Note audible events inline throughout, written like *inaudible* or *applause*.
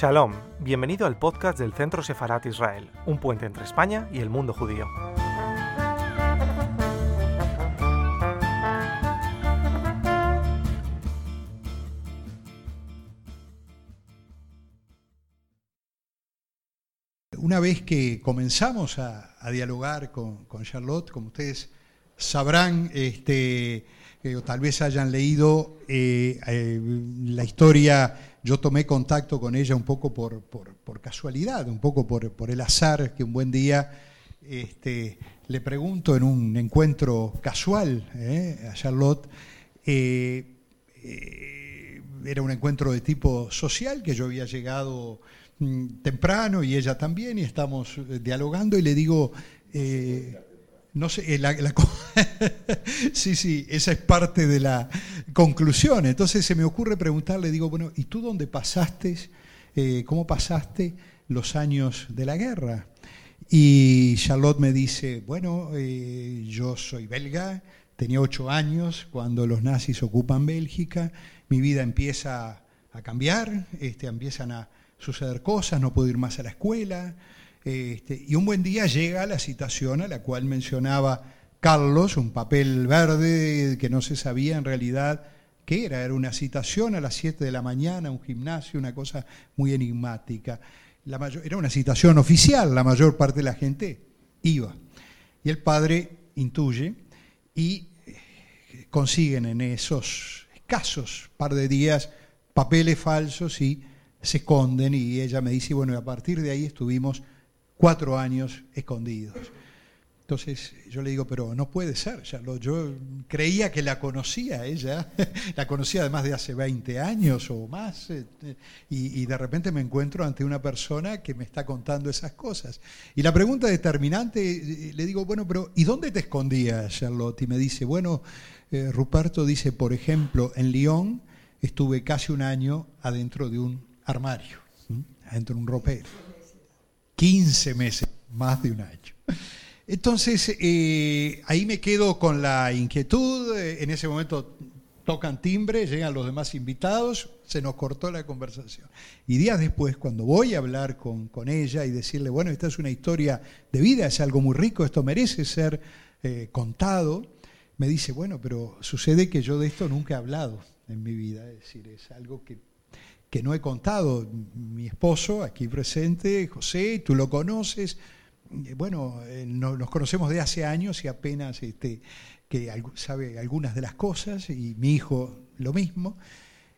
Shalom, bienvenido al podcast del Centro Sefarat Israel, un puente entre España y el mundo judío. Una vez que comenzamos a, dialogar con, con, Charlotte, como ustedes sabrán, este, eh, o tal vez hayan leído eh, eh, la historia, yo tomé contacto con ella un poco por, por, casualidad, un poco por, por, el azar, que un buen día este, le pregunto en un encuentro casual a Charlotte, era un encuentro de tipo social que yo había llegado mm, temprano y ella también, y estamos dialogando y le digo, eh, no sé, la, la, *laughs* sí, sí, esa es parte de la conclusión. Entonces se me ocurre preguntarle, digo, bueno, ¿y tú dónde pasaste, eh, cómo pasaste los años de la guerra? Y Charlotte me dice, bueno, eh, yo soy belga, tenía ocho años cuando los nazis ocupan Bélgica, mi vida empieza a cambiar, este, empiezan a suceder cosas, no puedo ir más a la escuela. Este, y un buen día llega la citación a la cual mencionaba Carlos, un papel verde que no se sabía en realidad qué era, era una citación a las 7 de la mañana, un gimnasio, una cosa muy enigmática. Era una citación oficial, la mayor parte de la gente iba. Y el padre intuye y eh, consiguen en esos escasos par de días papeles falsos y se esconden y ella me dice, bueno, a partir de ahí estuvimos cuatro años escondidos. Entonces yo le digo, pero no puede ser, ya yo creía que la conocía ella, *laughs* la conocía además de hace 20 años o más, y, y, de repente me encuentro ante una persona que me está contando esas cosas. Y la pregunta determinante, eh, le digo, bueno, pero ¿y dónde te escondías, Charlotte? Y me dice, bueno, eh, Ruperto dice, por ejemplo, en Lyon estuve casi un año adentro de un armario, adentro de un ropero. 15 meses, más de un año. Entonces, eh, ahí me quedo con la inquietud, eh, en ese momento tocan timbre, llegan los demás invitados, se nos cortó la conversación. Y días después, cuando voy a hablar con, con ella y decirle, bueno, esta es una historia de vida, es algo muy rico, esto merece ser eh, contado, me dice, bueno, pero sucede que yo de esto nunca he hablado en mi vida, es decir, es algo que que no he contado. Mi esposo, aquí presente, José, tú lo conoces. Bueno, eh, nos conocemos de hace años y apenas este, que sabe algunas de las cosas, y mi hijo lo mismo.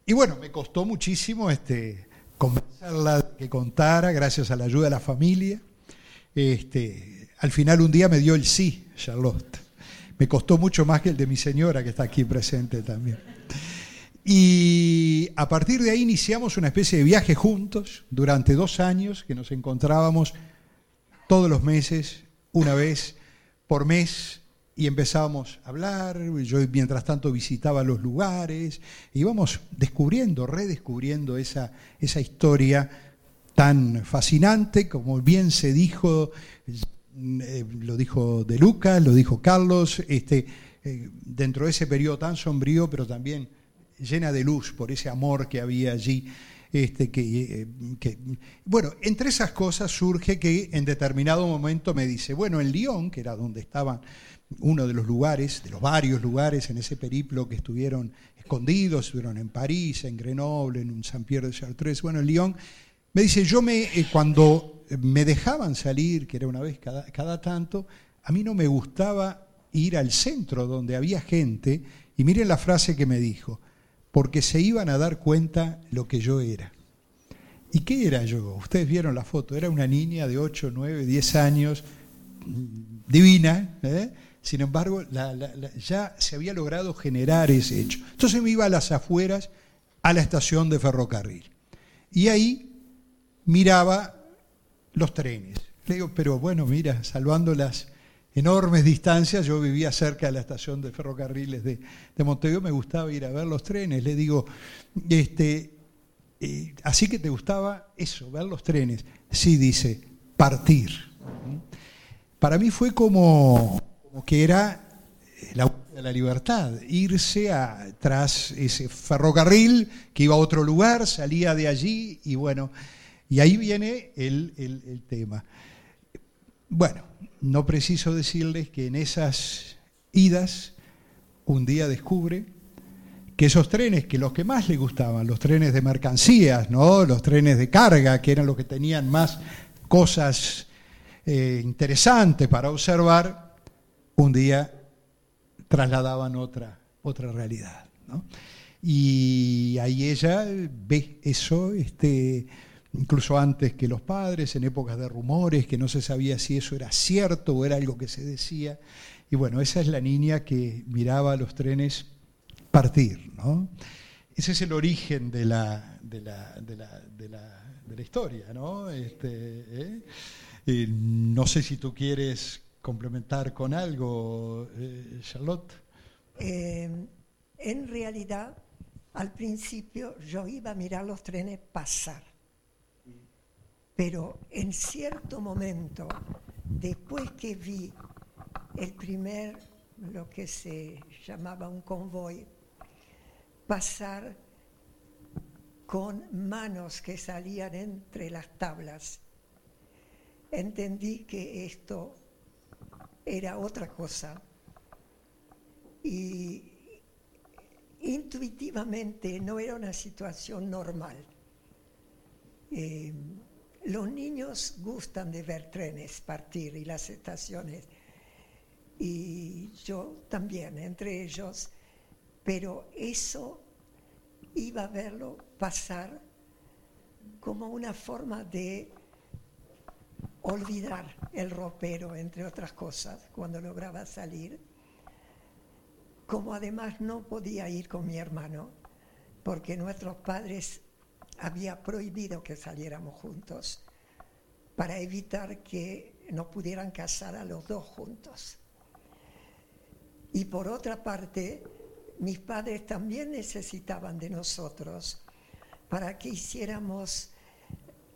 Y bueno, me costó muchísimo este, convencerla que contara, gracias a la ayuda de la familia. Este, al final un día me dio el sí, Charlotte. Me costó mucho más que el de mi señora, que está aquí presente también. Y a partir de ahí iniciamos una especie de viaje juntos durante dos años que nos encontrábamos todos los meses, una vez por mes, y empezábamos a hablar. Yo mientras tanto visitaba los lugares, íbamos descubriendo, redescubriendo esa, esa historia tan fascinante, como bien se dijo, eh, lo dijo De Lucas, lo dijo Carlos, este, eh, dentro de ese periodo tan sombrío, pero también llena de luz por ese amor que había allí. Este, que, que, bueno, entre esas cosas surge que en determinado momento me dice, bueno, en Lyon, que era donde estaban uno de los lugares, de los varios lugares en ese periplo que estuvieron escondidos, estuvieron en París, en Grenoble, en un Saint-Pierre de Chartres, bueno, en Lyon, me dice, yo me, eh, cuando me dejaban salir, que era una vez cada, cada tanto, a mí no me gustaba ir al centro donde había gente, y miren la frase que me dijo, porque se iban a dar cuenta lo que yo era. ¿Y qué era yo? Ustedes vieron la foto, era una niña de 8, 9, 10 años, divina, ¿eh? sin embargo ya se había logrado generar ese hecho. Entonces me iba a las afueras, a la estación de ferrocarril, y ahí miraba los trenes. Le digo, pero bueno, mira, salvando las enormes distancias, yo vivía cerca de la estación de ferrocarriles de, de Montevideo, me gustaba ir a ver los trenes, le digo, este, eh, así que te gustaba eso, ver los trenes. Sí, dice, partir. Para mí fue como, como que era la, la libertad, irse tras ese ferrocarril que iba a otro lugar, salía de allí y bueno, Y ahí viene el, el tema. Bueno, no preciso decirles que en esas idas, un día descubre que esos trenes, que los que más le gustaban, los trenes de mercancías, ¿no? los trenes de carga, que eran los que tenían más cosas eh, interesantes para observar, un día trasladaban otra, otra realidad. Y ahí ella ve eso, este, incluso antes que los padres, en épocas de rumores, que no se sabía si eso era cierto o era algo que se decía. Y bueno, esa es la niña que miraba los trenes partir. ¿no? Ese es el origen de la, de la, de la, de la, de la historia. ¿no? Este, ¿eh? no sé si tú quieres complementar con algo, eh, Charlotte. Eh, en realidad, al principio yo iba a mirar los trenes pasar pero en cierto momento, después que vi el primer, lo que se llamaba un convoy, pasar con manos que salían entre las tablas, entendí que esto era otra cosa y intuitivamente no era una situación normal. Eh, los niños gustan de ver trenes partir y las estaciones, y yo también, entre ellos, pero eso iba a verlo pasar como una forma de olvidar el ropero, entre otras cosas, cuando lograba salir. Como además no podía ir con mi hermano, porque nuestros padres había prohibido que saliéramos juntos para evitar que no pudieran casar a los dos juntos. Y por otra parte, mis padres también necesitaban de nosotros para que hiciéramos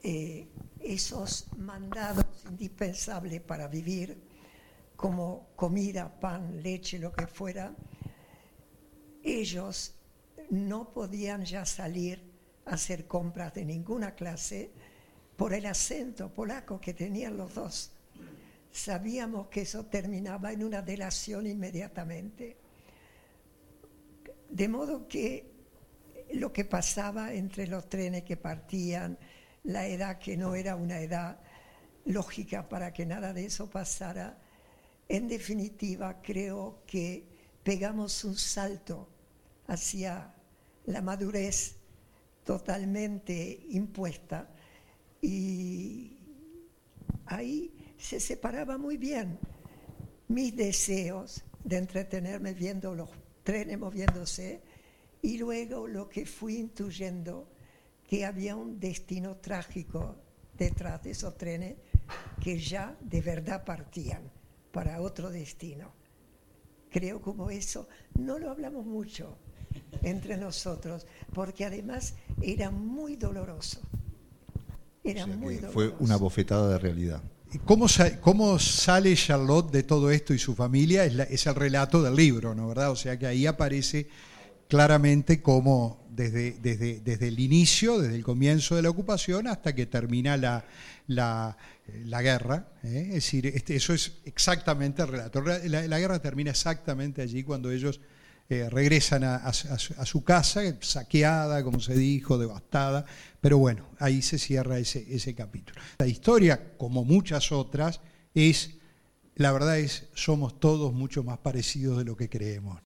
eh, esos mandados indispensables para vivir, como comida, pan, leche, lo que fuera. Ellos no podían ya salir hacer compras de ninguna clase por el acento polaco que tenían los dos. Sabíamos que eso terminaba en una delación inmediatamente. De modo que lo que pasaba entre los trenes que partían, la edad que no era una edad lógica para que nada de eso pasara, en definitiva creo que pegamos un salto hacia la madurez totalmente impuesta y ahí se separaba muy bien mis deseos de entretenerme viendo los trenes moviéndose y luego lo que fui intuyendo que había un destino trágico detrás de esos trenes que ya de verdad partían para otro destino. Creo como eso, no lo hablamos mucho, entre nosotros, porque además era muy doloroso. Era muy doloroso. Fue una bofetada de realidad. ¿Cómo, ¿Cómo, sale Charlotte de todo esto y su familia? Es, es, el relato del libro, ¿no verdad? O sea que ahí aparece claramente cómo desde, desde, desde el inicio, desde el comienzo de la ocupación hasta que termina la, la, la guerra. ¿eh? Es decir, este, eso es exactamente el relato. La, la guerra termina exactamente allí cuando ellos eh, regresan a, su casa, saqueada, como se dijo, devastada, pero bueno, ahí se cierra ese, ese capítulo. La historia, como muchas otras, es, la verdad es, somos todos mucho más parecidos de lo que creemos.